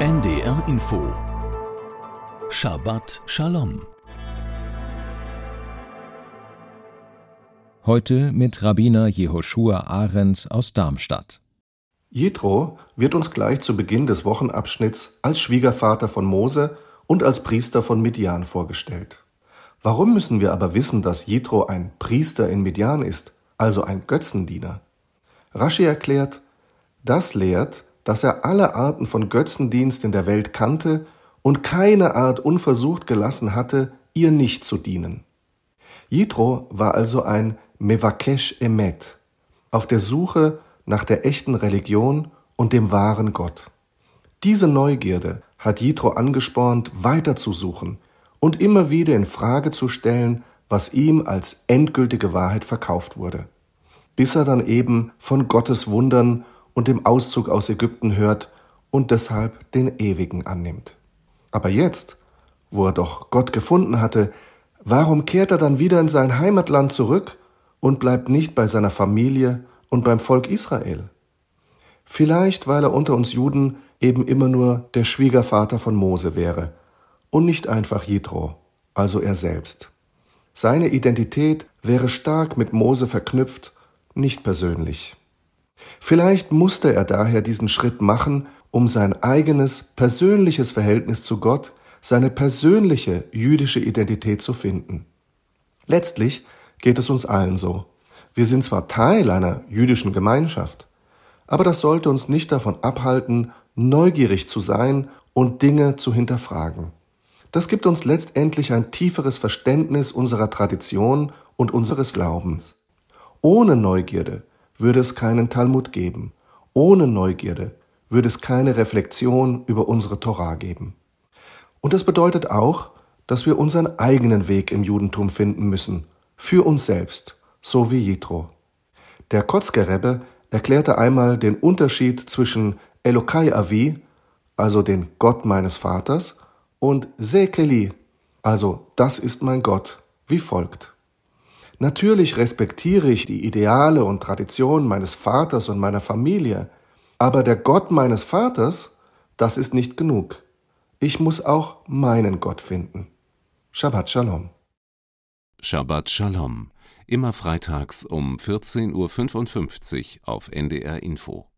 NDR Info Shabbat Shalom Heute mit Rabbiner Jehoshua Ahrens aus Darmstadt. Jethro wird uns gleich zu Beginn des Wochenabschnitts als Schwiegervater von Mose und als Priester von Midian vorgestellt. Warum müssen wir aber wissen, dass Jethro ein Priester in Midian ist, also ein Götzendiener? Rashi erklärt, das lehrt, dass er alle Arten von Götzendienst in der Welt kannte und keine Art unversucht gelassen hatte, ihr nicht zu dienen. Jethro war also ein Mevakesh Emet, auf der Suche nach der echten Religion und dem wahren Gott. Diese Neugierde hat Jethro angespornt, weiterzusuchen und immer wieder in Frage zu stellen, was ihm als endgültige Wahrheit verkauft wurde, bis er dann eben von Gottes Wundern und dem Auszug aus Ägypten hört und deshalb den Ewigen annimmt. Aber jetzt, wo er doch Gott gefunden hatte, warum kehrt er dann wieder in sein Heimatland zurück und bleibt nicht bei seiner Familie und beim Volk Israel? Vielleicht, weil er unter uns Juden eben immer nur der Schwiegervater von Mose wäre und nicht einfach Jethro, also er selbst. Seine Identität wäre stark mit Mose verknüpft, nicht persönlich. Vielleicht musste er daher diesen Schritt machen, um sein eigenes persönliches Verhältnis zu Gott, seine persönliche jüdische Identität zu finden. Letztlich geht es uns allen so. Wir sind zwar Teil einer jüdischen Gemeinschaft, aber das sollte uns nicht davon abhalten, neugierig zu sein und Dinge zu hinterfragen. Das gibt uns letztendlich ein tieferes Verständnis unserer Tradition und unseres Glaubens. Ohne Neugierde würde es keinen Talmud geben. Ohne Neugierde würde es keine Reflexion über unsere Torah geben. Und das bedeutet auch, dass wir unseren eigenen Weg im Judentum finden müssen, für uns selbst, so wie Jethro. Der Kotzker Rebbe erklärte einmal den Unterschied zwischen Elokai Avi, also den Gott meines Vaters, und Sekeli, also das ist mein Gott, wie folgt. Natürlich respektiere ich die Ideale und Traditionen meines Vaters und meiner Familie, aber der Gott meines Vaters, das ist nicht genug. Ich muss auch meinen Gott finden. Shabbat Shalom. Shabbat Shalom. Immer freitags um 14.55 Uhr auf NDR Info.